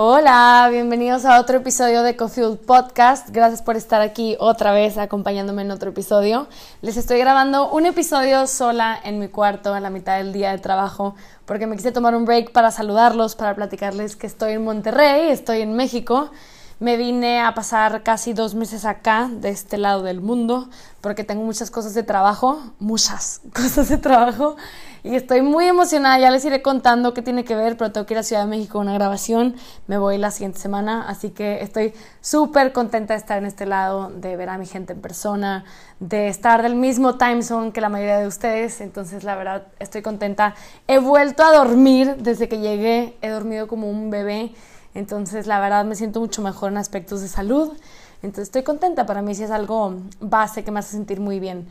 Hola, bienvenidos a otro episodio de Coffee Podcast. Gracias por estar aquí otra vez acompañándome en otro episodio. Les estoy grabando un episodio sola en mi cuarto a la mitad del día de trabajo porque me quise tomar un break para saludarlos, para platicarles que estoy en Monterrey, estoy en México me vine a pasar casi dos meses acá, de este lado del mundo, porque tengo muchas cosas de trabajo, muchas cosas de trabajo, y estoy muy emocionada. Ya les iré contando qué tiene que ver, pero tengo que ir a Ciudad de México a una grabación. Me voy la siguiente semana, así que estoy súper contenta de estar en este lado, de ver a mi gente en persona, de estar del mismo time zone que la mayoría de ustedes. Entonces, la verdad, estoy contenta. He vuelto a dormir desde que llegué, he dormido como un bebé entonces, la verdad, me siento mucho mejor en aspectos de salud. Entonces, estoy contenta. Para mí sí es algo base que me hace sentir muy bien.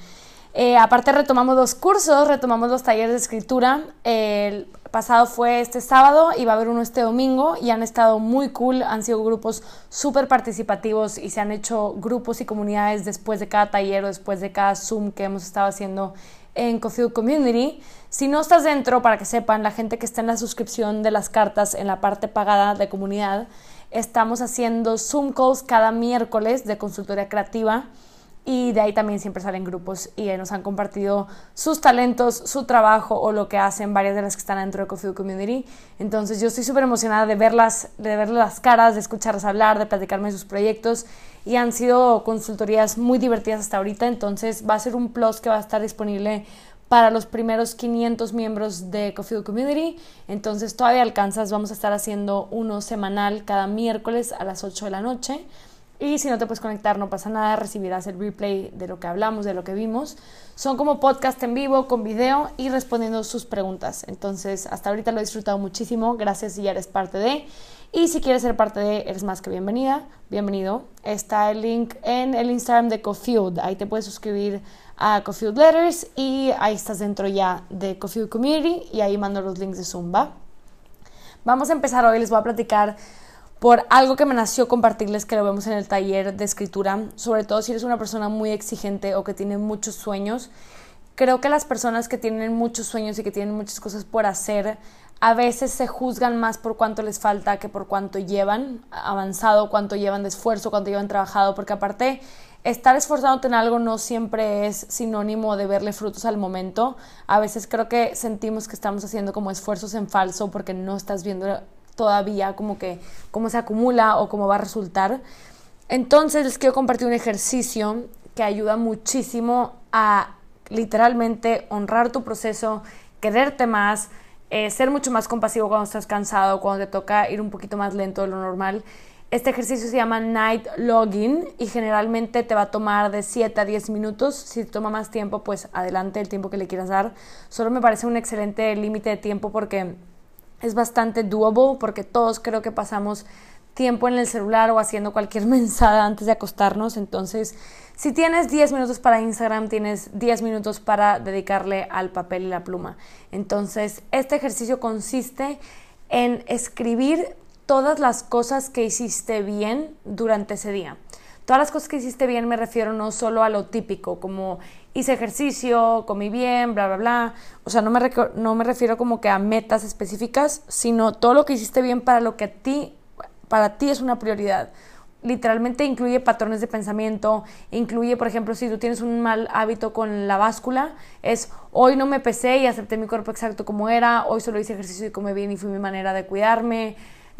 Eh, aparte, retomamos dos cursos, retomamos los talleres de escritura. El pasado fue este sábado y va a haber uno este domingo y han estado muy cool. Han sido grupos súper participativos y se han hecho grupos y comunidades después de cada taller o después de cada Zoom que hemos estado haciendo en Cofield Community. Si no estás dentro, para que sepan, la gente que está en la suscripción de las cartas en la parte pagada de comunidad, estamos haciendo Zoom calls cada miércoles de consultoría creativa y de ahí también siempre salen grupos y nos han compartido sus talentos, su trabajo o lo que hacen varias de las que están dentro de Coffee Community. Entonces yo estoy súper emocionada de verlas, de verles las caras, de escucharlas hablar, de platicarme sus proyectos y han sido consultorías muy divertidas hasta ahorita, entonces va a ser un plus que va a estar disponible para los primeros 500 miembros de Coffee Community. Entonces todavía alcanzas, vamos a estar haciendo uno semanal cada miércoles a las 8 de la noche. Y si no te puedes conectar, no pasa nada, recibirás el replay de lo que hablamos, de lo que vimos. Son como podcast en vivo, con video y respondiendo sus preguntas. Entonces, hasta ahorita lo he disfrutado muchísimo. Gracias si ya eres parte de. Y si quieres ser parte de, eres más que bienvenida, bienvenido. Está el link en el Instagram de Cofield. Ahí te puedes suscribir a Cofield Letters y ahí estás dentro ya de Cofield Community y ahí mando los links de Zumba. Vamos a empezar hoy, les voy a platicar por algo que me nació compartirles que lo vemos en el taller de escritura, sobre todo si eres una persona muy exigente o que tiene muchos sueños. Creo que las personas que tienen muchos sueños y que tienen muchas cosas por hacer, a veces se juzgan más por cuánto les falta que por cuánto llevan avanzado, cuánto llevan de esfuerzo, cuánto llevan trabajado, porque aparte estar esforzándote en algo no siempre es sinónimo de verle frutos al momento. A veces creo que sentimos que estamos haciendo como esfuerzos en falso porque no estás viendo todavía como que cómo se acumula o cómo va a resultar. Entonces les quiero compartir un ejercicio que ayuda muchísimo a literalmente honrar tu proceso, quererte más, eh, ser mucho más compasivo cuando estás cansado, cuando te toca ir un poquito más lento de lo normal. Este ejercicio se llama Night Logging y generalmente te va a tomar de 7 a 10 minutos. Si toma más tiempo, pues adelante el tiempo que le quieras dar. Solo me parece un excelente límite de tiempo porque es bastante doable porque todos creo que pasamos tiempo en el celular o haciendo cualquier mensada antes de acostarnos. Entonces, si tienes 10 minutos para Instagram, tienes 10 minutos para dedicarle al papel y la pluma. Entonces, este ejercicio consiste en escribir todas las cosas que hiciste bien durante ese día. Todas las cosas que hiciste bien me refiero no solo a lo típico, como hice ejercicio, comí bien, bla, bla, bla. O sea, no me, no me refiero como que a metas específicas, sino todo lo que hiciste bien para lo que a ti, para ti es una prioridad. Literalmente incluye patrones de pensamiento, incluye, por ejemplo, si tú tienes un mal hábito con la báscula, es hoy no me pesé y acepté mi cuerpo exacto como era, hoy solo hice ejercicio y comí bien y fue mi manera de cuidarme,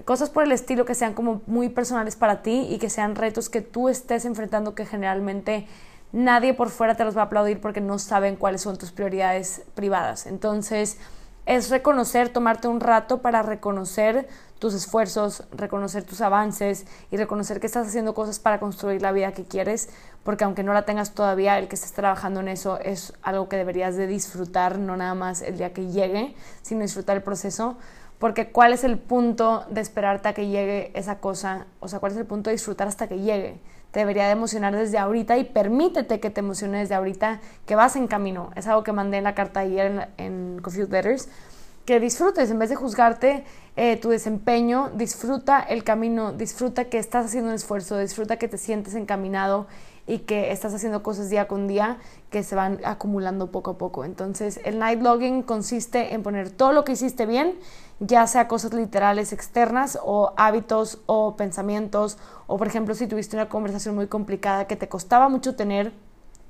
cosas por el estilo que sean como muy personales para ti y que sean retos que tú estés enfrentando que generalmente nadie por fuera te los va a aplaudir porque no saben cuáles son tus prioridades privadas. Entonces, es reconocer, tomarte un rato para reconocer tus esfuerzos, reconocer tus avances y reconocer que estás haciendo cosas para construir la vida que quieres, porque aunque no la tengas todavía, el que estés trabajando en eso es algo que deberías de disfrutar, no nada más el día que llegue, sino disfrutar el proceso, porque cuál es el punto de esperarte a que llegue esa cosa, o sea, cuál es el punto de disfrutar hasta que llegue. Debería de emocionar desde ahorita y permítete que te emocione desde ahorita, que vas en camino. Es algo que mandé en la carta ayer en, en Letters, que disfrutes, en vez de juzgarte eh, tu desempeño, disfruta el camino, disfruta que estás haciendo un esfuerzo, disfruta que te sientes encaminado y que estás haciendo cosas día con día que se van acumulando poco a poco. Entonces, el night logging consiste en poner todo lo que hiciste bien ya sea cosas literales externas o hábitos o pensamientos, o por ejemplo si tuviste una conversación muy complicada que te costaba mucho tener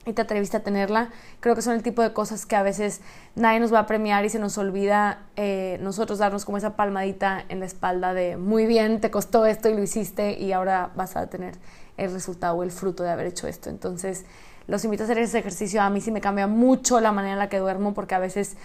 y te atreviste a tenerla, creo que son el tipo de cosas que a veces nadie nos va a premiar y se nos olvida eh, nosotros darnos como esa palmadita en la espalda de muy bien, te costó esto y lo hiciste y ahora vas a tener el resultado o el fruto de haber hecho esto. Entonces, los invito a hacer ese ejercicio. A mí sí me cambia mucho la manera en la que duermo porque a veces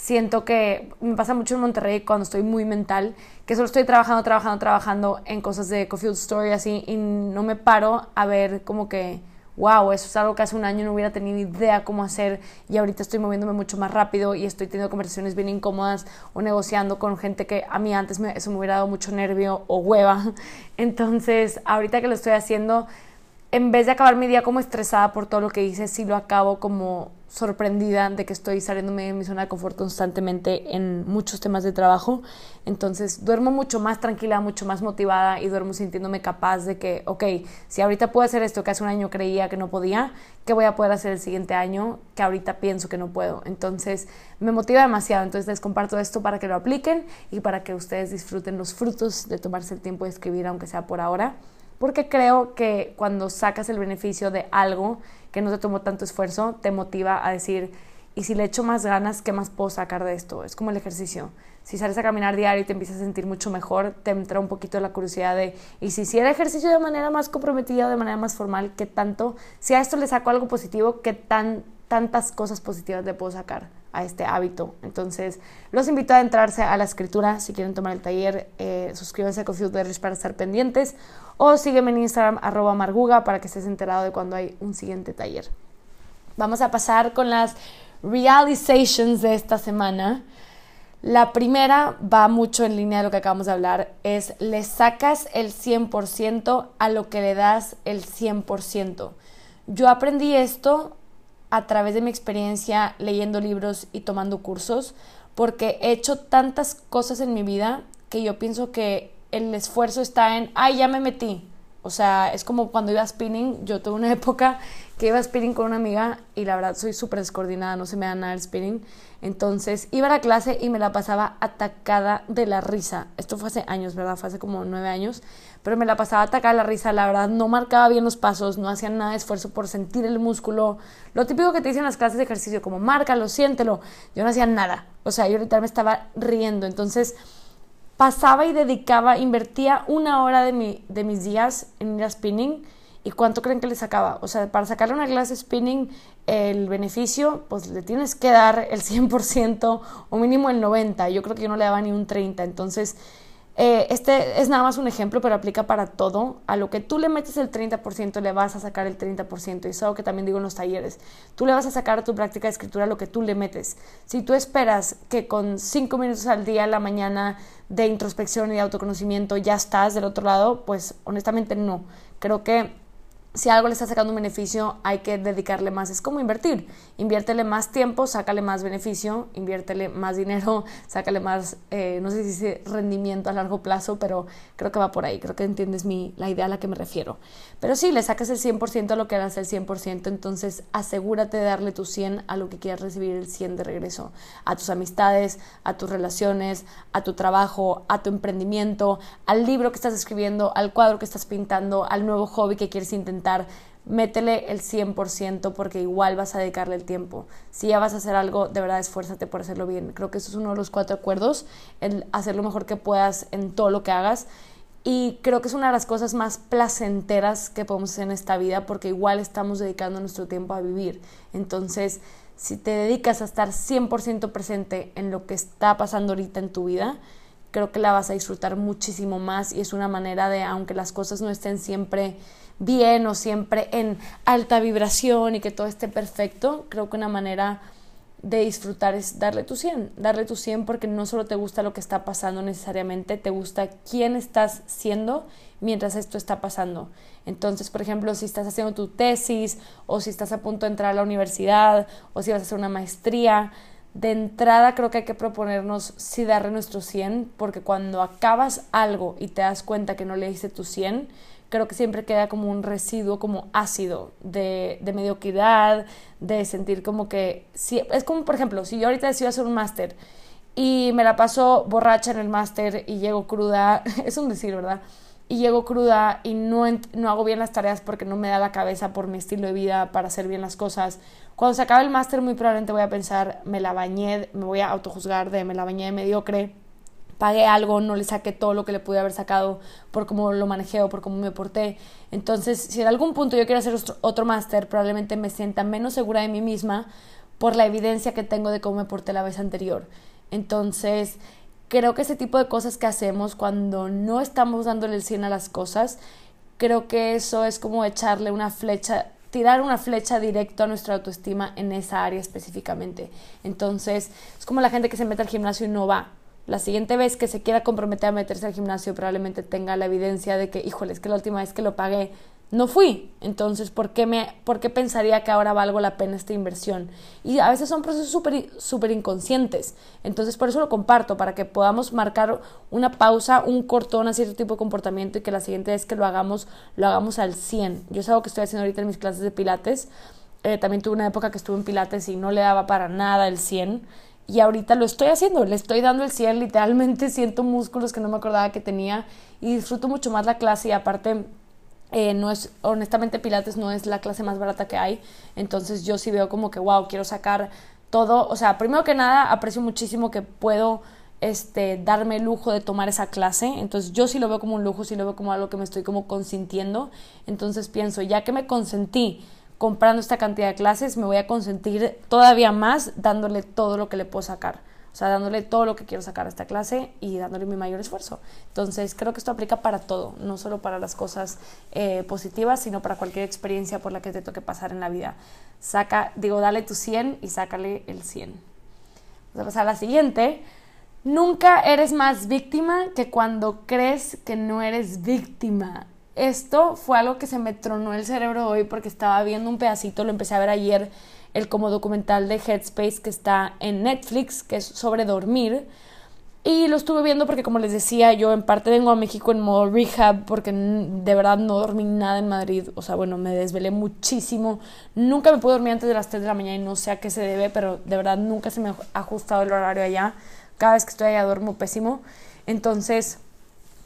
siento que me pasa mucho en Monterrey cuando estoy muy mental, que solo estoy trabajando, trabajando, trabajando en cosas de Cofield Story así y no me paro a ver como que, wow, eso es algo que hace un año no hubiera tenido idea cómo hacer y ahorita estoy moviéndome mucho más rápido y estoy teniendo conversaciones bien incómodas o negociando con gente que a mí antes me, eso me hubiera dado mucho nervio o hueva. Entonces, ahorita que lo estoy haciendo, en vez de acabar mi día como estresada por todo lo que hice, sí lo acabo como sorprendida de que estoy saliéndome de mi zona de confort constantemente en muchos temas de trabajo. Entonces duermo mucho más tranquila, mucho más motivada y duermo sintiéndome capaz de que, ok, si ahorita puedo hacer esto que hace un año creía que no podía, ¿qué voy a poder hacer el siguiente año que ahorita pienso que no puedo? Entonces me motiva demasiado. Entonces les comparto esto para que lo apliquen y para que ustedes disfruten los frutos de tomarse el tiempo de escribir, aunque sea por ahora. Porque creo que cuando sacas el beneficio de algo, que no te tomó tanto esfuerzo, te motiva a decir, y si le echo más ganas, ¿qué más puedo sacar de esto? Es como el ejercicio. Si sales a caminar diario y te empiezas a sentir mucho mejor, te entra un poquito la curiosidad de, y si hiciera ejercicio de manera más comprometida de manera más formal, ¿qué tanto? Si a esto le saco algo positivo, ¿qué tan, tantas cosas positivas le puedo sacar a este hábito? Entonces, los invito a entrarse a la escritura. Si quieren tomar el taller, eh, suscríbanse a Coffee para estar pendientes o sígueme en Instagram arroba marguga para que estés enterado de cuando hay un siguiente taller. Vamos a pasar con las realizations de esta semana. La primera va mucho en línea de lo que acabamos de hablar, es le sacas el 100% a lo que le das el 100%. Yo aprendí esto a través de mi experiencia leyendo libros y tomando cursos, porque he hecho tantas cosas en mi vida que yo pienso que el esfuerzo está en, ay, ya me metí. O sea, es como cuando iba a spinning, yo tuve una época que iba a spinning con una amiga y la verdad soy súper descoordinada, no se me da nada el spinning. Entonces iba a la clase y me la pasaba atacada de la risa. Esto fue hace años, ¿verdad? Fue hace como nueve años. Pero me la pasaba atacada de la risa, la verdad. No marcaba bien los pasos, no hacía nada de esfuerzo por sentir el músculo. Lo típico que te dicen en las clases de ejercicio, como márcalo, siéntelo. Yo no hacía nada. O sea, yo ahorita me estaba riendo. Entonces pasaba y dedicaba, invertía una hora de, mi, de mis días en ir a spinning. ¿Y cuánto creen que le sacaba? O sea, para sacarle una clase spinning, el beneficio, pues le tienes que dar el 100% o mínimo el 90%. Yo creo que yo no le daba ni un 30%. Entonces, eh, este es nada más un ejemplo, pero aplica para todo. A lo que tú le metes el 30%, le vas a sacar el 30%. Y es algo que también digo en los talleres. Tú le vas a sacar a tu práctica de escritura lo que tú le metes. Si tú esperas que con 5 minutos al día, la mañana, de introspección y de autoconocimiento, ya estás del otro lado, pues honestamente no. Creo que si algo le está sacando un beneficio, hay que dedicarle más. Es como invertir. Inviértele más tiempo, sácale más beneficio, inviértele más dinero, sácale más, eh, no sé si dice rendimiento a largo plazo, pero creo que va por ahí. Creo que entiendes mi, la idea a la que me refiero. Pero sí, le sacas el 100% a lo que das el 100%, entonces asegúrate de darle tu 100 a lo que quieras recibir el 100 de regreso. A tus amistades, a tus relaciones, a tu trabajo, a tu emprendimiento, al libro que estás escribiendo, al cuadro que estás pintando, al nuevo hobby que quieres intentar métele el 100% porque igual vas a dedicarle el tiempo. Si ya vas a hacer algo, de verdad esfuérzate por hacerlo bien. Creo que eso es uno de los cuatro acuerdos, el hacer lo mejor que puedas en todo lo que hagas. Y creo que es una de las cosas más placenteras que podemos hacer en esta vida porque igual estamos dedicando nuestro tiempo a vivir. Entonces, si te dedicas a estar 100% presente en lo que está pasando ahorita en tu vida, creo que la vas a disfrutar muchísimo más y es una manera de, aunque las cosas no estén siempre bien o siempre en alta vibración y que todo esté perfecto, creo que una manera de disfrutar es darle tu 100, darle tu 100 porque no solo te gusta lo que está pasando necesariamente, te gusta quién estás siendo mientras esto está pasando. Entonces, por ejemplo, si estás haciendo tu tesis o si estás a punto de entrar a la universidad o si vas a hacer una maestría, de entrada creo que hay que proponernos si darle nuestro 100 porque cuando acabas algo y te das cuenta que no le hice tu 100, creo que siempre queda como un residuo como ácido de, de mediocridad, de sentir como que, si, es como por ejemplo, si yo ahorita decido hacer un máster y me la paso borracha en el máster y llego cruda, es un decir, ¿verdad? Y llego cruda y no, no hago bien las tareas porque no me da la cabeza por mi estilo de vida para hacer bien las cosas. Cuando se acabe el máster muy probablemente voy a pensar, me la bañé, me voy a autojuzgar de me la bañé de mediocre, pagué algo, no le saqué todo lo que le pude haber sacado por cómo lo manejé o por cómo me porté. Entonces, si en algún punto yo quiero hacer otro máster, probablemente me sienta menos segura de mí misma por la evidencia que tengo de cómo me porté la vez anterior. Entonces, creo que ese tipo de cosas que hacemos cuando no estamos dándole el 100 a las cosas, creo que eso es como echarle una flecha, tirar una flecha directo a nuestra autoestima en esa área específicamente. Entonces, es como la gente que se mete al gimnasio y no va. La siguiente vez que se quiera comprometer a meterse al gimnasio probablemente tenga la evidencia de que, híjole, es que la última vez que lo pagué no fui. Entonces, ¿por qué, me, ¿por qué pensaría que ahora valgo la pena esta inversión? Y a veces son procesos súper super inconscientes. Entonces, por eso lo comparto, para que podamos marcar una pausa, un cortón a cierto tipo de comportamiento y que la siguiente vez que lo hagamos, lo hagamos al 100. Yo es algo que estoy haciendo ahorita en mis clases de pilates. Eh, también tuve una época que estuve en pilates y no le daba para nada el 100. Y ahorita lo estoy haciendo, le estoy dando el 100, literalmente siento músculos que no me acordaba que tenía y disfruto mucho más la clase y aparte eh, no es, honestamente Pilates no es la clase más barata que hay, entonces yo sí veo como que, wow, quiero sacar todo, o sea, primero que nada aprecio muchísimo que puedo este, darme el lujo de tomar esa clase, entonces yo sí lo veo como un lujo, sí lo veo como algo que me estoy como consintiendo, entonces pienso, ya que me consentí comprando esta cantidad de clases, me voy a consentir todavía más dándole todo lo que le puedo sacar. O sea, dándole todo lo que quiero sacar a esta clase y dándole mi mayor esfuerzo. Entonces, creo que esto aplica para todo, no solo para las cosas eh, positivas, sino para cualquier experiencia por la que te toque pasar en la vida. Saca, digo, dale tu 100 y sácale el 100. Vamos a pasar a la siguiente. Nunca eres más víctima que cuando crees que no eres víctima. Esto fue algo que se me tronó el cerebro hoy porque estaba viendo un pedacito, lo empecé a ver ayer el como documental de Headspace que está en Netflix, que es sobre dormir. Y lo estuve viendo porque, como les decía, yo en parte vengo a México en modo rehab porque de verdad no dormí nada en Madrid. O sea, bueno, me desvelé muchísimo. Nunca me pude dormir antes de las 3 de la mañana y no sé a qué se debe, pero de verdad nunca se me ha ajustado el horario allá. Cada vez que estoy allá duermo pésimo. Entonces,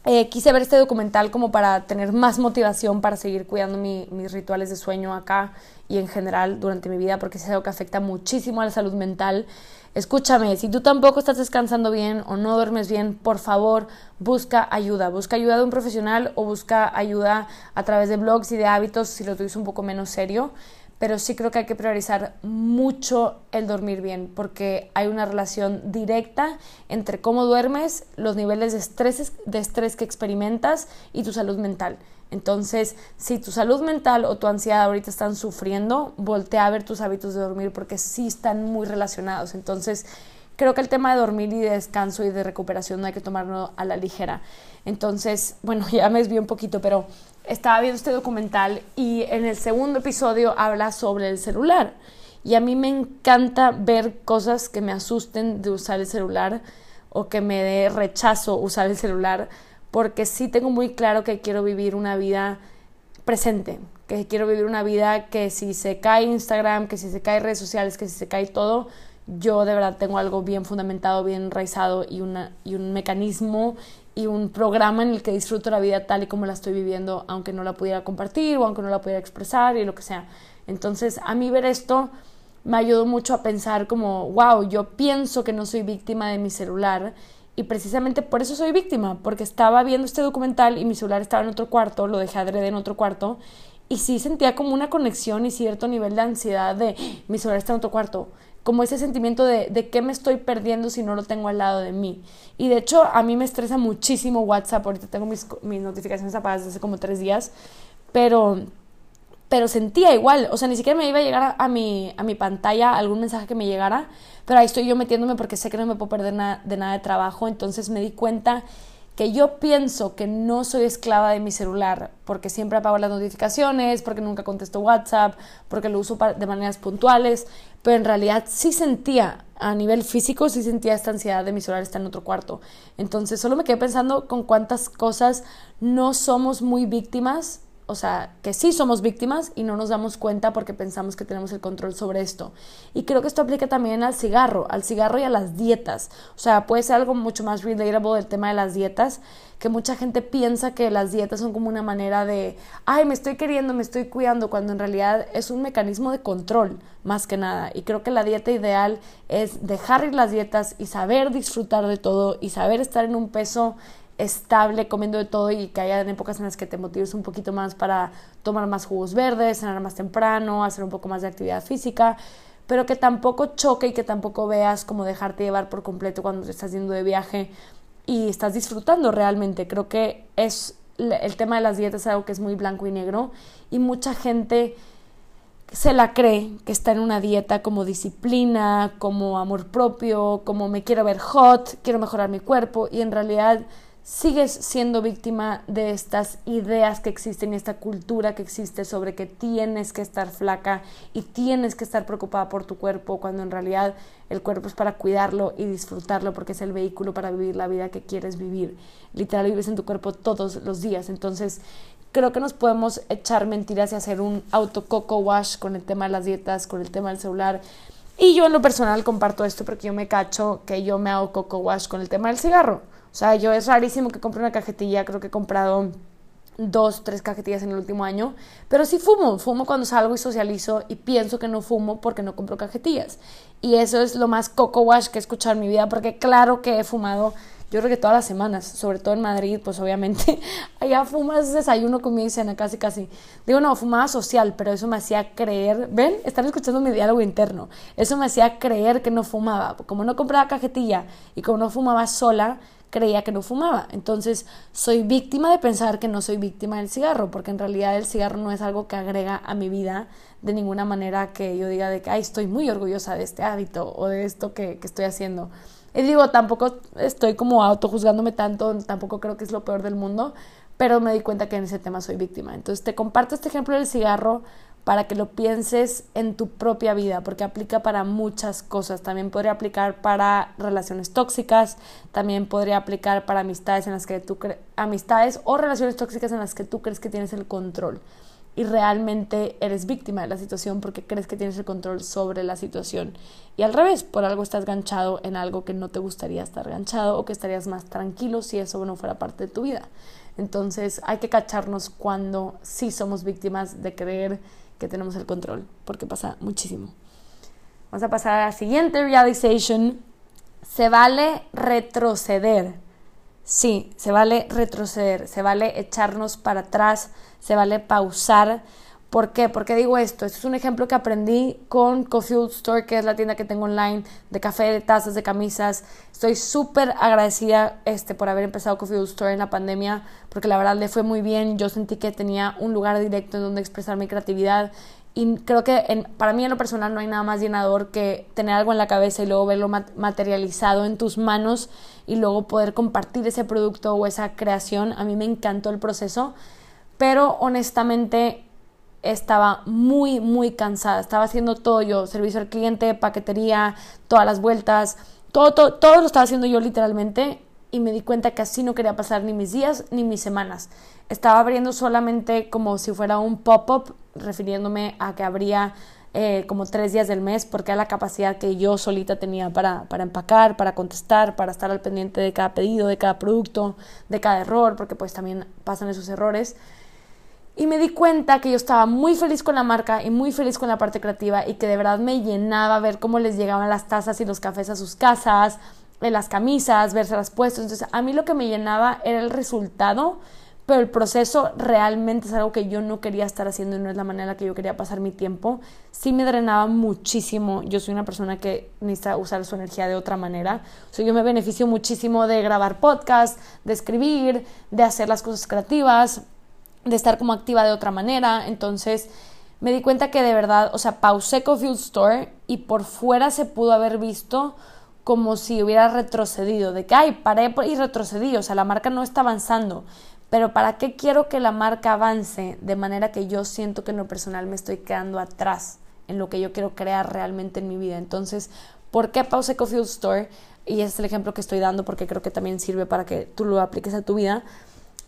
eh, quise ver este documental como para tener más motivación para seguir cuidando mis rituales de sueño acá y en general durante mi vida porque es algo que afecta muchísimo a la salud mental. Escúchame, si tú tampoco estás descansando bien o no duermes bien, por favor, busca ayuda. Busca ayuda de un profesional o busca ayuda a través de blogs y de hábitos si lo tuvies un poco menos serio pero sí creo que hay que priorizar mucho el dormir bien, porque hay una relación directa entre cómo duermes, los niveles de estrés, de estrés que experimentas y tu salud mental. Entonces, si tu salud mental o tu ansiedad ahorita están sufriendo, voltea a ver tus hábitos de dormir porque sí están muy relacionados. Entonces, creo que el tema de dormir y de descanso y de recuperación no hay que tomarlo a la ligera. Entonces, bueno, ya me desvío un poquito, pero estaba viendo este documental y en el segundo episodio habla sobre el celular. Y a mí me encanta ver cosas que me asusten de usar el celular o que me dé rechazo usar el celular, porque sí tengo muy claro que quiero vivir una vida presente, que quiero vivir una vida que si se cae Instagram, que si se cae redes sociales, que si se cae todo, yo de verdad tengo algo bien fundamentado, bien enraizado y, una, y un mecanismo y un programa en el que disfruto la vida tal y como la estoy viviendo, aunque no la pudiera compartir o aunque no la pudiera expresar y lo que sea. Entonces, a mí ver esto me ayudó mucho a pensar como, wow, yo pienso que no soy víctima de mi celular y precisamente por eso soy víctima, porque estaba viendo este documental y mi celular estaba en otro cuarto, lo dejé adrede en otro cuarto y sí sentía como una conexión y cierto nivel de ansiedad de mi celular está en otro cuarto como ese sentimiento de, de qué me estoy perdiendo si no lo tengo al lado de mí. Y de hecho a mí me estresa muchísimo WhatsApp, ahorita tengo mis, mis notificaciones apagadas desde hace como tres días, pero, pero sentía igual, o sea, ni siquiera me iba a llegar a, mi, a mi pantalla algún mensaje que me llegara, pero ahí estoy yo metiéndome porque sé que no me puedo perder de nada de trabajo, entonces me di cuenta que yo pienso que no soy esclava de mi celular porque siempre apago las notificaciones, porque nunca contesto WhatsApp, porque lo uso de maneras puntuales, pero en realidad sí sentía a nivel físico, sí sentía esta ansiedad de mi celular está en otro cuarto. Entonces solo me quedé pensando con cuántas cosas no somos muy víctimas o sea, que sí somos víctimas y no nos damos cuenta porque pensamos que tenemos el control sobre esto. Y creo que esto aplica también al cigarro, al cigarro y a las dietas. O sea, puede ser algo mucho más relatable del tema de las dietas, que mucha gente piensa que las dietas son como una manera de, ay, me estoy queriendo, me estoy cuidando, cuando en realidad es un mecanismo de control más que nada. Y creo que la dieta ideal es dejar ir las dietas y saber disfrutar de todo y saber estar en un peso estable comiendo de todo y que haya épocas en las que te motives un poquito más para tomar más jugos verdes, cenar más temprano, hacer un poco más de actividad física, pero que tampoco choque y que tampoco veas como dejarte llevar por completo cuando te estás yendo de viaje y estás disfrutando realmente. Creo que es el tema de las dietas es algo que es muy blanco y negro y mucha gente se la cree que está en una dieta como disciplina, como amor propio, como me quiero ver hot, quiero mejorar mi cuerpo y en realidad sigues siendo víctima de estas ideas que existen y esta cultura que existe sobre que tienes que estar flaca y tienes que estar preocupada por tu cuerpo cuando en realidad el cuerpo es para cuidarlo y disfrutarlo porque es el vehículo para vivir la vida que quieres vivir. Literal vives en tu cuerpo todos los días. Entonces creo que nos podemos echar mentiras y hacer un auto coco wash con el tema de las dietas, con el tema del celular. Y yo en lo personal comparto esto porque yo me cacho que yo me hago coco wash con el tema del cigarro o sea, yo es rarísimo que compre una cajetilla, creo que he comprado dos, tres cajetillas en el último año, pero sí fumo, fumo cuando salgo y socializo y pienso que no fumo porque no compro cajetillas. Y eso es lo más coco wash que he escuchado en mi vida, porque claro que he fumado, yo creo que todas las semanas, sobre todo en Madrid, pues obviamente allá fumas desayuno, comida y cena, casi casi. Digo, no, fumaba social, pero eso me hacía creer, ven, están escuchando mi diálogo interno, eso me hacía creer que no fumaba, como no compraba cajetilla y como no fumaba sola, creía que no fumaba. Entonces, soy víctima de pensar que no soy víctima del cigarro, porque en realidad el cigarro no es algo que agrega a mi vida de ninguna manera que yo diga de que, ay, estoy muy orgullosa de este hábito o de esto que, que estoy haciendo. Y digo, tampoco estoy como autojuzgándome tanto, tampoco creo que es lo peor del mundo, pero me di cuenta que en ese tema soy víctima. Entonces, te comparto este ejemplo del cigarro para que lo pienses en tu propia vida, porque aplica para muchas cosas. También podría aplicar para relaciones tóxicas, también podría aplicar para amistades en las que tú amistades o relaciones tóxicas en las que tú crees que tienes el control y realmente eres víctima de la situación porque crees que tienes el control sobre la situación. Y al revés, por algo estás ganchado en algo que no te gustaría estar ganchado o que estarías más tranquilo si eso no fuera parte de tu vida. Entonces hay que cacharnos cuando sí somos víctimas de creer que tenemos el control, porque pasa muchísimo. Vamos a pasar a la siguiente realization. Se vale retroceder. Sí, se vale retroceder, se vale echarnos para atrás, se vale pausar. ¿Por qué? ¿Por qué digo esto? Esto es un ejemplo que aprendí con Cofield Store, que es la tienda que tengo online de café, de tazas, de camisas. Estoy súper agradecida este, por haber empezado Cofield Store en la pandemia, porque la verdad le fue muy bien. Yo sentí que tenía un lugar directo en donde expresar mi creatividad. Y creo que para mí en lo personal no hay nada más llenador que tener algo en la cabeza y luego verlo materializado en tus manos y luego poder compartir ese producto o esa creación. A mí me encantó el proceso, pero honestamente estaba muy, muy cansada. Estaba haciendo todo yo, servicio al cliente, paquetería, todas las vueltas, todo, todo, todo lo estaba haciendo yo literalmente y me di cuenta que así no quería pasar ni mis días ni mis semanas. Estaba abriendo solamente como si fuera un pop-up, refiriéndome a que abría eh, como tres días del mes, porque era la capacidad que yo solita tenía para, para empacar, para contestar, para estar al pendiente de cada pedido, de cada producto, de cada error, porque pues también pasan esos errores. Y me di cuenta que yo estaba muy feliz con la marca y muy feliz con la parte creativa y que de verdad me llenaba ver cómo les llegaban las tazas y los cafés a sus casas, eh, las camisas, verse las puestas. Entonces a mí lo que me llenaba era el resultado, pero el proceso realmente es algo que yo no quería estar haciendo y no es la manera en la que yo quería pasar mi tiempo. Sí me drenaba muchísimo. Yo soy una persona que necesita usar su energía de otra manera. O sea, yo me beneficio muchísimo de grabar podcast, de escribir, de hacer las cosas creativas de estar como activa de otra manera. Entonces me di cuenta que de verdad, o sea, pausé Coffee Store y por fuera se pudo haber visto como si hubiera retrocedido, de que, ay, paré y retrocedí, o sea, la marca no está avanzando. Pero ¿para qué quiero que la marca avance de manera que yo siento que en lo personal me estoy quedando atrás en lo que yo quiero crear realmente en mi vida? Entonces, ¿por qué pausé Coffee Store? Y ese es el ejemplo que estoy dando porque creo que también sirve para que tú lo apliques a tu vida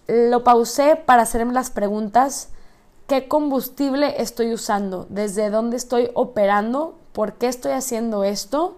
lo pausé para hacerme las preguntas qué combustible estoy usando, desde dónde estoy operando, por qué estoy haciendo esto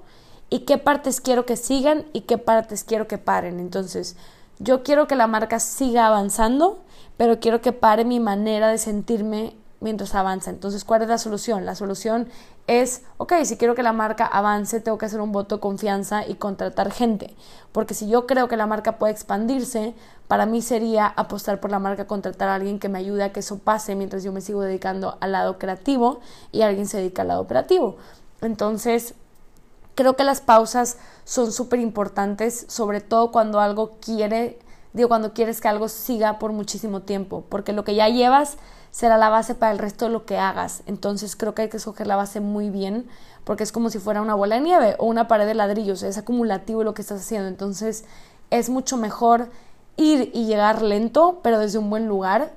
y qué partes quiero que sigan y qué partes quiero que paren. Entonces, yo quiero que la marca siga avanzando, pero quiero que pare mi manera de sentirme mientras avanza. Entonces, ¿cuál es la solución? La solución es, ok, si quiero que la marca avance, tengo que hacer un voto de confianza y contratar gente. Porque si yo creo que la marca puede expandirse, para mí sería apostar por la marca, contratar a alguien que me ayude a que eso pase mientras yo me sigo dedicando al lado creativo y alguien se dedica al lado operativo. Entonces, creo que las pausas son súper importantes, sobre todo cuando algo quiere, digo, cuando quieres que algo siga por muchísimo tiempo, porque lo que ya llevas será la base para el resto de lo que hagas. Entonces creo que hay que escoger la base muy bien porque es como si fuera una bola de nieve o una pared de ladrillos, es acumulativo lo que estás haciendo. Entonces es mucho mejor ir y llegar lento, pero desde un buen lugar,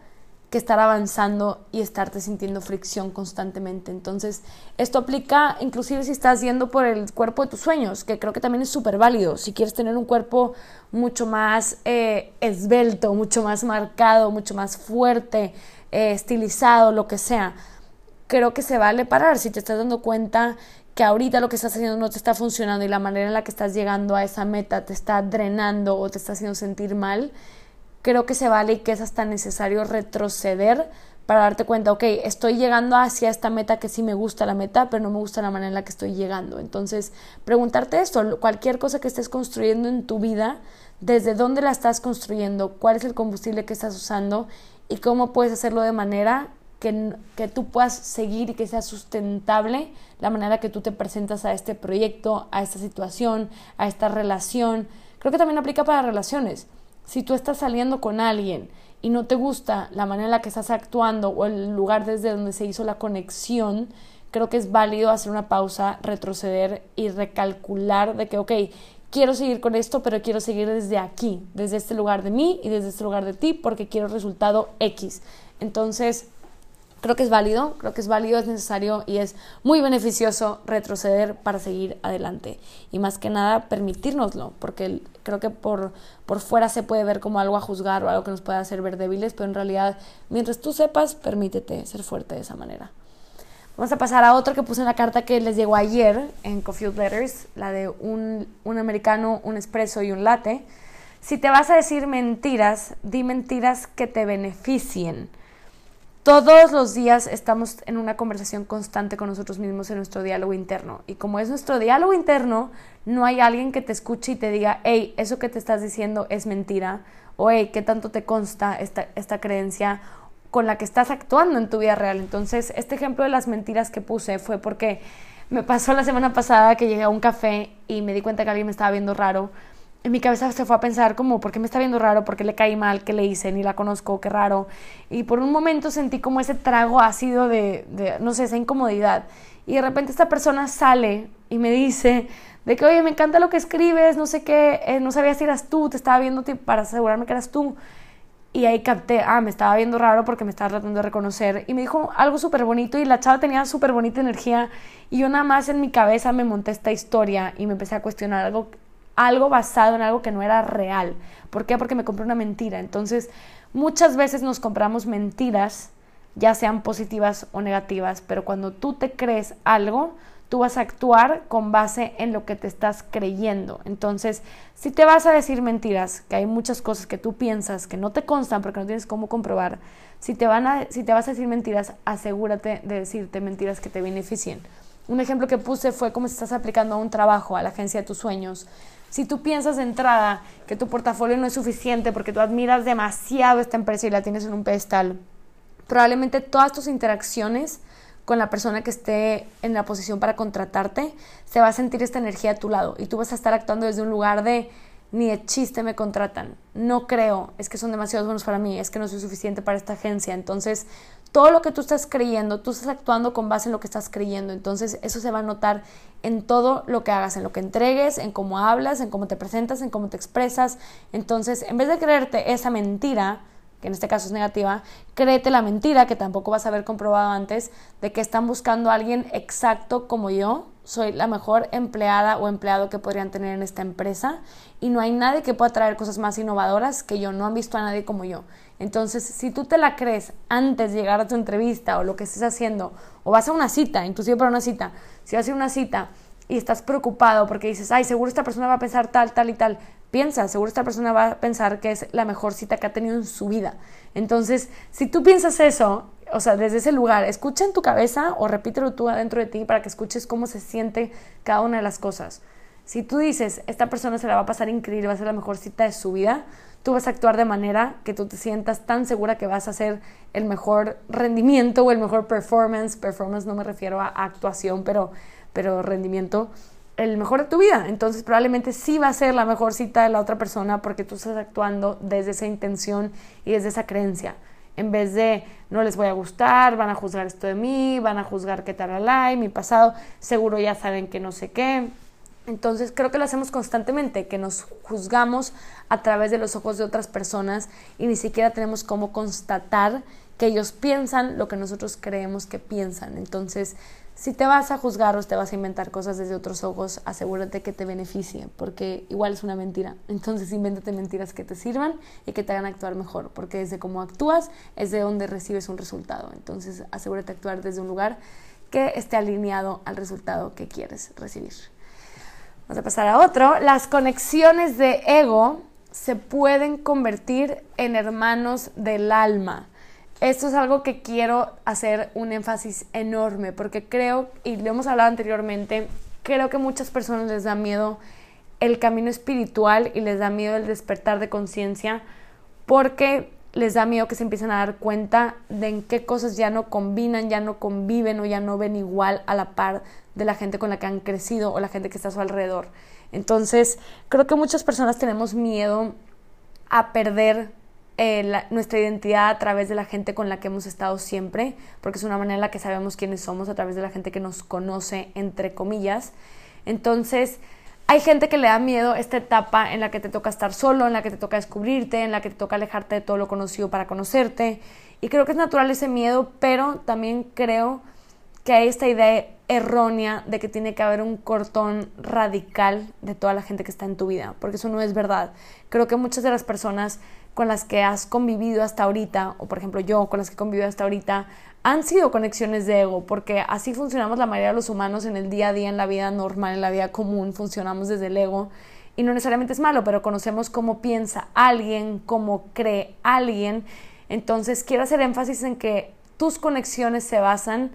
que estar avanzando y estarte sintiendo fricción constantemente. Entonces, esto aplica inclusive si estás yendo por el cuerpo de tus sueños, que creo que también es súper válido. Si quieres tener un cuerpo mucho más eh, esbelto, mucho más marcado, mucho más fuerte, eh, estilizado, lo que sea, creo que se vale parar si te estás dando cuenta que ahorita lo que estás haciendo no te está funcionando y la manera en la que estás llegando a esa meta te está drenando o te está haciendo sentir mal, creo que se vale y que es hasta necesario retroceder para darte cuenta, ok, estoy llegando hacia esta meta que sí me gusta la meta, pero no me gusta la manera en la que estoy llegando. Entonces, preguntarte esto, cualquier cosa que estés construyendo en tu vida, desde dónde la estás construyendo, cuál es el combustible que estás usando y cómo puedes hacerlo de manera que, que, tú puedas seguir y que sea sustentable la manera que tú te presentas a este proyecto, a esta situación, a esta relación. Creo que también aplica para relaciones. Si tú estás saliendo con alguien y no te gusta la manera en la que estás actuando o el lugar desde donde se hizo la conexión, creo que es válido hacer una pausa, retroceder y recalcular de que, ok, quiero seguir con esto, pero quiero seguir desde aquí, desde este lugar de mí y desde este lugar de ti, porque quiero resultado X. Entonces, creo que es válido, creo que es válido, es necesario y es muy beneficioso retroceder para seguir adelante. Y más que nada, permitirnoslo, porque creo que por, por fuera se puede ver como algo a juzgar o algo que nos puede hacer ver débiles, pero en realidad, mientras tú sepas, permítete ser fuerte de esa manera. Vamos a pasar a otro que puse en la carta que les llegó ayer en Coffee Letters, la de un, un americano, un espresso y un latte. Si te vas a decir mentiras, di mentiras que te beneficien. Todos los días estamos en una conversación constante con nosotros mismos en nuestro diálogo interno. Y como es nuestro diálogo interno, no hay alguien que te escuche y te diga, hey, eso que te estás diciendo es mentira. O hey, ¿qué tanto te consta esta, esta creencia? con la que estás actuando en tu vida real. Entonces, este ejemplo de las mentiras que puse fue porque me pasó la semana pasada que llegué a un café y me di cuenta que alguien me estaba viendo raro. En mi cabeza se fue a pensar como, ¿por qué me está viendo raro? ¿Por qué le caí mal? ¿Qué le hice? Ni la conozco, qué raro. Y por un momento sentí como ese trago ácido de, de no sé, esa incomodidad. Y de repente esta persona sale y me dice de que, oye, me encanta lo que escribes, no sé qué, eh, no sabía si eras tú, te estaba viendo para asegurarme que eras tú. Y ahí capté, ah, me estaba viendo raro porque me estaba tratando de reconocer. Y me dijo algo súper bonito y la chava tenía súper bonita energía. Y yo nada más en mi cabeza me monté esta historia y me empecé a cuestionar algo, algo basado en algo que no era real. ¿Por qué? Porque me compré una mentira. Entonces, muchas veces nos compramos mentiras, ya sean positivas o negativas, pero cuando tú te crees algo, tú vas a actuar con base en lo que te estás creyendo. Entonces, si te vas a decir mentiras, que hay muchas cosas que tú piensas que no te constan porque no tienes cómo comprobar, si te, van a, si te vas a decir mentiras, asegúrate de decirte mentiras que te beneficien. Un ejemplo que puse fue cómo estás aplicando a un trabajo, a la agencia de tus sueños. Si tú piensas de entrada que tu portafolio no es suficiente porque tú admiras demasiado esta empresa y la tienes en un pedestal, probablemente todas tus interacciones con la persona que esté en la posición para contratarte, se va a sentir esta energía a tu lado y tú vas a estar actuando desde un lugar de ni de chiste me contratan, no creo, es que son demasiado buenos para mí, es que no soy suficiente para esta agencia, entonces todo lo que tú estás creyendo, tú estás actuando con base en lo que estás creyendo, entonces eso se va a notar en todo lo que hagas, en lo que entregues, en cómo hablas, en cómo te presentas, en cómo te expresas, entonces en vez de creerte esa mentira, que en este caso es negativa, créete la mentira, que tampoco vas a haber comprobado antes, de que están buscando a alguien exacto como yo, soy la mejor empleada o empleado que podrían tener en esta empresa. Y no hay nadie que pueda traer cosas más innovadoras que yo, no han visto a nadie como yo. Entonces, si tú te la crees antes de llegar a tu entrevista o lo que estés haciendo, o vas a una cita, inclusive para una cita, si vas a una cita y estás preocupado porque dices, ay, seguro esta persona va a pensar tal, tal y tal, piensa, seguro esta persona va a pensar que es la mejor cita que ha tenido en su vida. Entonces, si tú piensas eso, o sea, desde ese lugar, escucha en tu cabeza o repítelo tú adentro de ti para que escuches cómo se siente cada una de las cosas. Si tú dices, esta persona se la va a pasar increíble, va a ser la mejor cita de su vida, tú vas a actuar de manera que tú te sientas tan segura que vas a hacer el mejor rendimiento o el mejor performance. Performance no me refiero a actuación, pero, pero rendimiento el mejor de tu vida. Entonces probablemente sí va a ser la mejor cita de la otra persona porque tú estás actuando desde esa intención y desde esa creencia. En vez de no les voy a gustar, van a juzgar esto de mí, van a juzgar qué tal la mi pasado, seguro ya saben que no sé qué. Entonces creo que lo hacemos constantemente, que nos juzgamos a través de los ojos de otras personas y ni siquiera tenemos cómo constatar que ellos piensan lo que nosotros creemos que piensan. Entonces, si te vas a juzgar o te vas a inventar cosas desde otros ojos, asegúrate que te beneficie, porque igual es una mentira. Entonces, invéntate mentiras que te sirvan y que te hagan actuar mejor, porque desde cómo actúas es de donde recibes un resultado. Entonces, asegúrate actuar desde un lugar que esté alineado al resultado que quieres recibir. Vamos a pasar a otro. Las conexiones de ego se pueden convertir en hermanos del alma. Esto es algo que quiero hacer un énfasis enorme porque creo, y lo hemos hablado anteriormente, creo que muchas personas les da miedo el camino espiritual y les da miedo el despertar de conciencia porque les da miedo que se empiecen a dar cuenta de en qué cosas ya no combinan, ya no conviven o ya no ven igual a la par de la gente con la que han crecido o la gente que está a su alrededor. Entonces, creo que muchas personas tenemos miedo a perder eh, nuestra identidad a través de la gente con la que hemos estado siempre, porque es una manera en la que sabemos quiénes somos, a través de la gente que nos conoce, entre comillas. Entonces, hay gente que le da miedo esta etapa en la que te toca estar solo, en la que te toca descubrirte, en la que te toca alejarte de todo lo conocido para conocerte. Y creo que es natural ese miedo, pero también creo que hay esta idea errónea de que tiene que haber un cortón radical de toda la gente que está en tu vida, porque eso no es verdad. Creo que muchas de las personas con las que has convivido hasta ahorita, o por ejemplo yo con las que he convivido hasta ahorita, han sido conexiones de ego, porque así funcionamos la mayoría de los humanos en el día a día, en la vida normal, en la vida común, funcionamos desde el ego. Y no necesariamente es malo, pero conocemos cómo piensa alguien, cómo cree alguien. Entonces quiero hacer énfasis en que tus conexiones se basan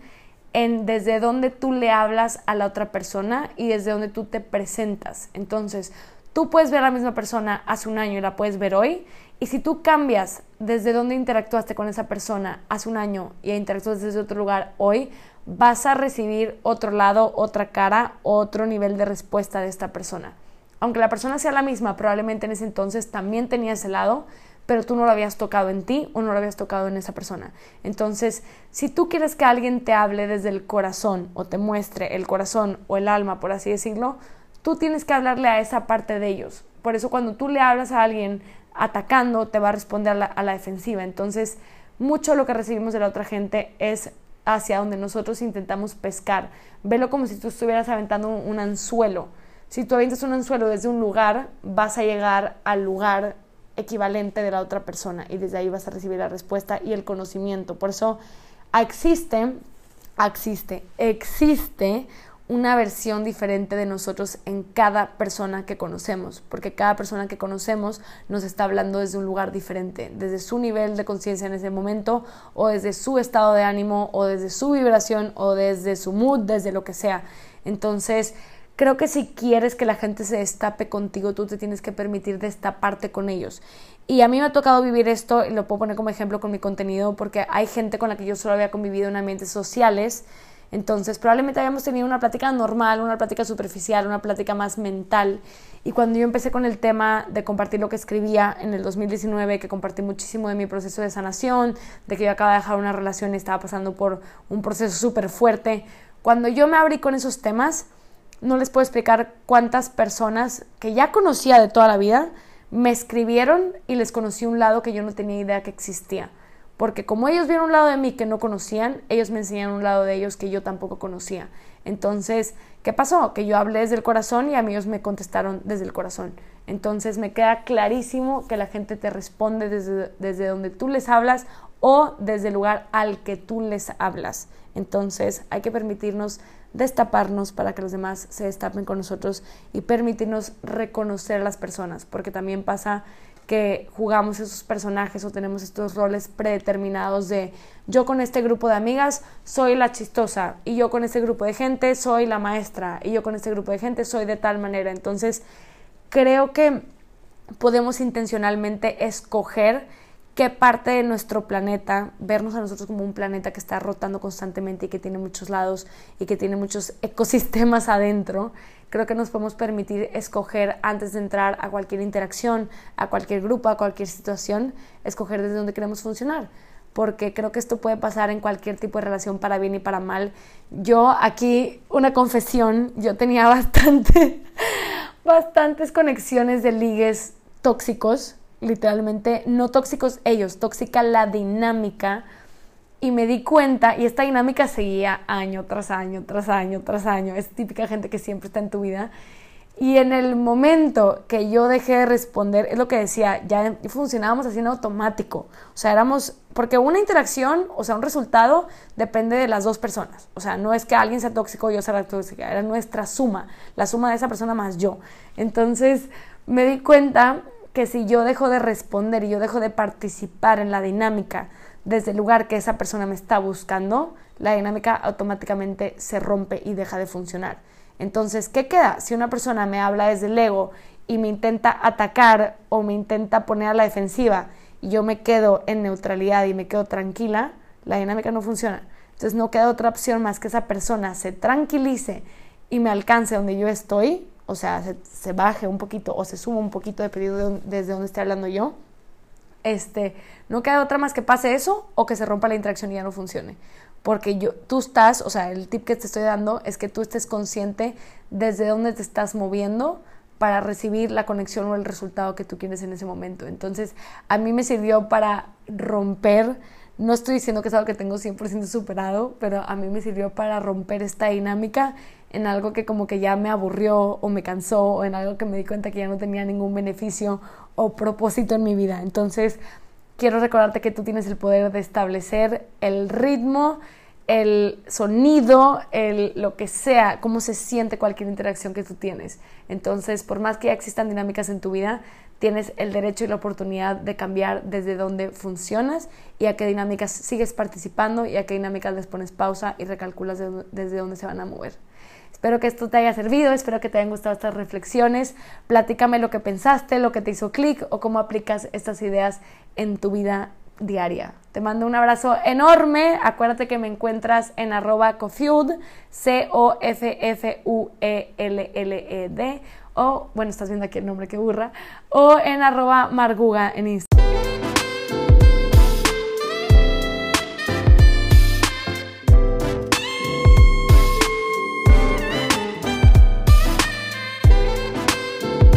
en desde dónde tú le hablas a la otra persona y desde dónde tú te presentas. Entonces, tú puedes ver a la misma persona hace un año y la puedes ver hoy y si tú cambias desde donde interactuaste con esa persona hace un año y interactúas desde otro lugar hoy, vas a recibir otro lado, otra cara, otro nivel de respuesta de esta persona. Aunque la persona sea la misma, probablemente en ese entonces también tenía ese lado, pero tú no lo habías tocado en ti o no lo habías tocado en esa persona. Entonces, si tú quieres que alguien te hable desde el corazón o te muestre el corazón o el alma, por así decirlo, tú tienes que hablarle a esa parte de ellos. Por eso cuando tú le hablas a alguien atacando, te va a responder a la, defensiva. Entonces, mucho lo que recibimos de la otra gente es hacia donde nosotros intentamos pescar. Velo como si tú estuvieras aventando un, anzuelo. Si tú avientas un anzuelo desde un lugar, vas a llegar al lugar equivalente de la otra persona y desde ahí vas a recibir la respuesta y el conocimiento. Por eso existe, existe, existe una versión diferente de nosotros en cada persona que conocemos, porque cada persona que conocemos nos está hablando desde un lugar diferente, desde su nivel de conciencia en ese momento, o desde su estado de ánimo, o desde su vibración, o desde su mood, desde lo que sea. Entonces, creo que si quieres que la gente se destape contigo, tú te tienes que permitir destaparte con ellos. Y a mí me ha tocado vivir esto, y lo puedo poner como ejemplo con mi contenido, porque hay gente con la que yo solo había convivido en ambientes sociales, entonces, probablemente habíamos tenido una plática normal, una plática superficial, una plática más mental. Y cuando yo empecé con el tema de compartir lo que escribía en el 2019, que compartí muchísimo de mi proceso de sanación, de que yo acababa de dejar una relación y estaba pasando por un proceso súper fuerte, cuando yo me abrí con esos temas, no les puedo explicar cuántas personas que ya conocía de toda la vida me escribieron y les conocí un lado que yo no tenía idea que existía porque como ellos vieron un lado de mí que no conocían, ellos me enseñaron un lado de ellos que yo tampoco conocía. Entonces, ¿qué pasó? Que yo hablé desde el corazón y a mí ellos me contestaron desde el corazón. Entonces me queda clarísimo que la gente te responde desde, desde donde tú les hablas o desde el lugar al que tú les hablas. Entonces hay que permitirnos destaparnos para que los demás se destapen con nosotros y permitirnos reconocer a las personas, porque también pasa que jugamos esos personajes o tenemos estos roles predeterminados de yo con este grupo de amigas soy la chistosa y yo con este grupo de gente soy la maestra y yo con este grupo de gente soy de tal manera. Entonces creo que podemos intencionalmente escoger qué parte de nuestro planeta, vernos a nosotros como un planeta que está rotando constantemente y que tiene muchos lados y que tiene muchos ecosistemas adentro, creo que nos podemos permitir escoger antes de entrar a cualquier interacción, a cualquier grupo, a cualquier situación, escoger desde dónde queremos funcionar. Porque creo que esto puede pasar en cualquier tipo de relación, para bien y para mal. Yo aquí, una confesión, yo tenía bastante, bastantes conexiones de ligues tóxicos literalmente, no tóxicos ellos, tóxica la dinámica. Y me di cuenta, y esta dinámica seguía año tras año, tras año, tras año. Es típica gente que siempre está en tu vida. Y en el momento que yo dejé de responder, es lo que decía, ya funcionábamos así en automático. O sea, éramos, porque una interacción, o sea, un resultado depende de las dos personas. O sea, no es que alguien sea tóxico o yo sea tóxica, era nuestra suma, la suma de esa persona más yo. Entonces me di cuenta que si yo dejo de responder y yo dejo de participar en la dinámica desde el lugar que esa persona me está buscando, la dinámica automáticamente se rompe y deja de funcionar. Entonces, ¿qué queda? Si una persona me habla desde el ego y me intenta atacar o me intenta poner a la defensiva y yo me quedo en neutralidad y me quedo tranquila, la dinámica no funciona. Entonces no queda otra opción más que esa persona se tranquilice y me alcance donde yo estoy o sea, se, baje un poquito o se suma un poquito de pedido desde donde esté hablando yo, este, no queda otra más que pase eso o que se rompa la interacción y ya no funcione. Porque yo, tú estás, o sea, el tip que te estoy dando es que tú estés consciente desde dónde te estás moviendo para recibir la conexión o el resultado que tú quieres en ese momento. Entonces, a mí me sirvió para romper, no estoy diciendo que es algo que tengo 100% superado, pero a mí me sirvió para romper esta dinámica en algo que como que ya me aburrió o me cansó o en algo que me di cuenta que ya no tenía ningún beneficio o propósito en mi vida. Entonces, quiero recordarte que tú tienes el poder de establecer el ritmo, el sonido, el lo que sea, cómo se siente cualquier interacción que tú tienes. Entonces, por más que ya existan dinámicas en tu vida, tienes el derecho y la oportunidad de cambiar desde dónde funcionas y a qué dinámicas sigues participando y a qué dinámicas les pones pausa y recalculas desde dónde se van a mover. Espero que esto te haya servido, espero que te hayan gustado estas reflexiones. Platícame lo que pensaste, lo que te hizo clic o cómo aplicas estas ideas en tu vida diaria. Te mando un abrazo enorme. Acuérdate que me encuentras en arroba C-O-F-F-U-E-L-L-E-D, o, bueno, estás viendo aquí el nombre que burra, o en arroba marguga en Instagram.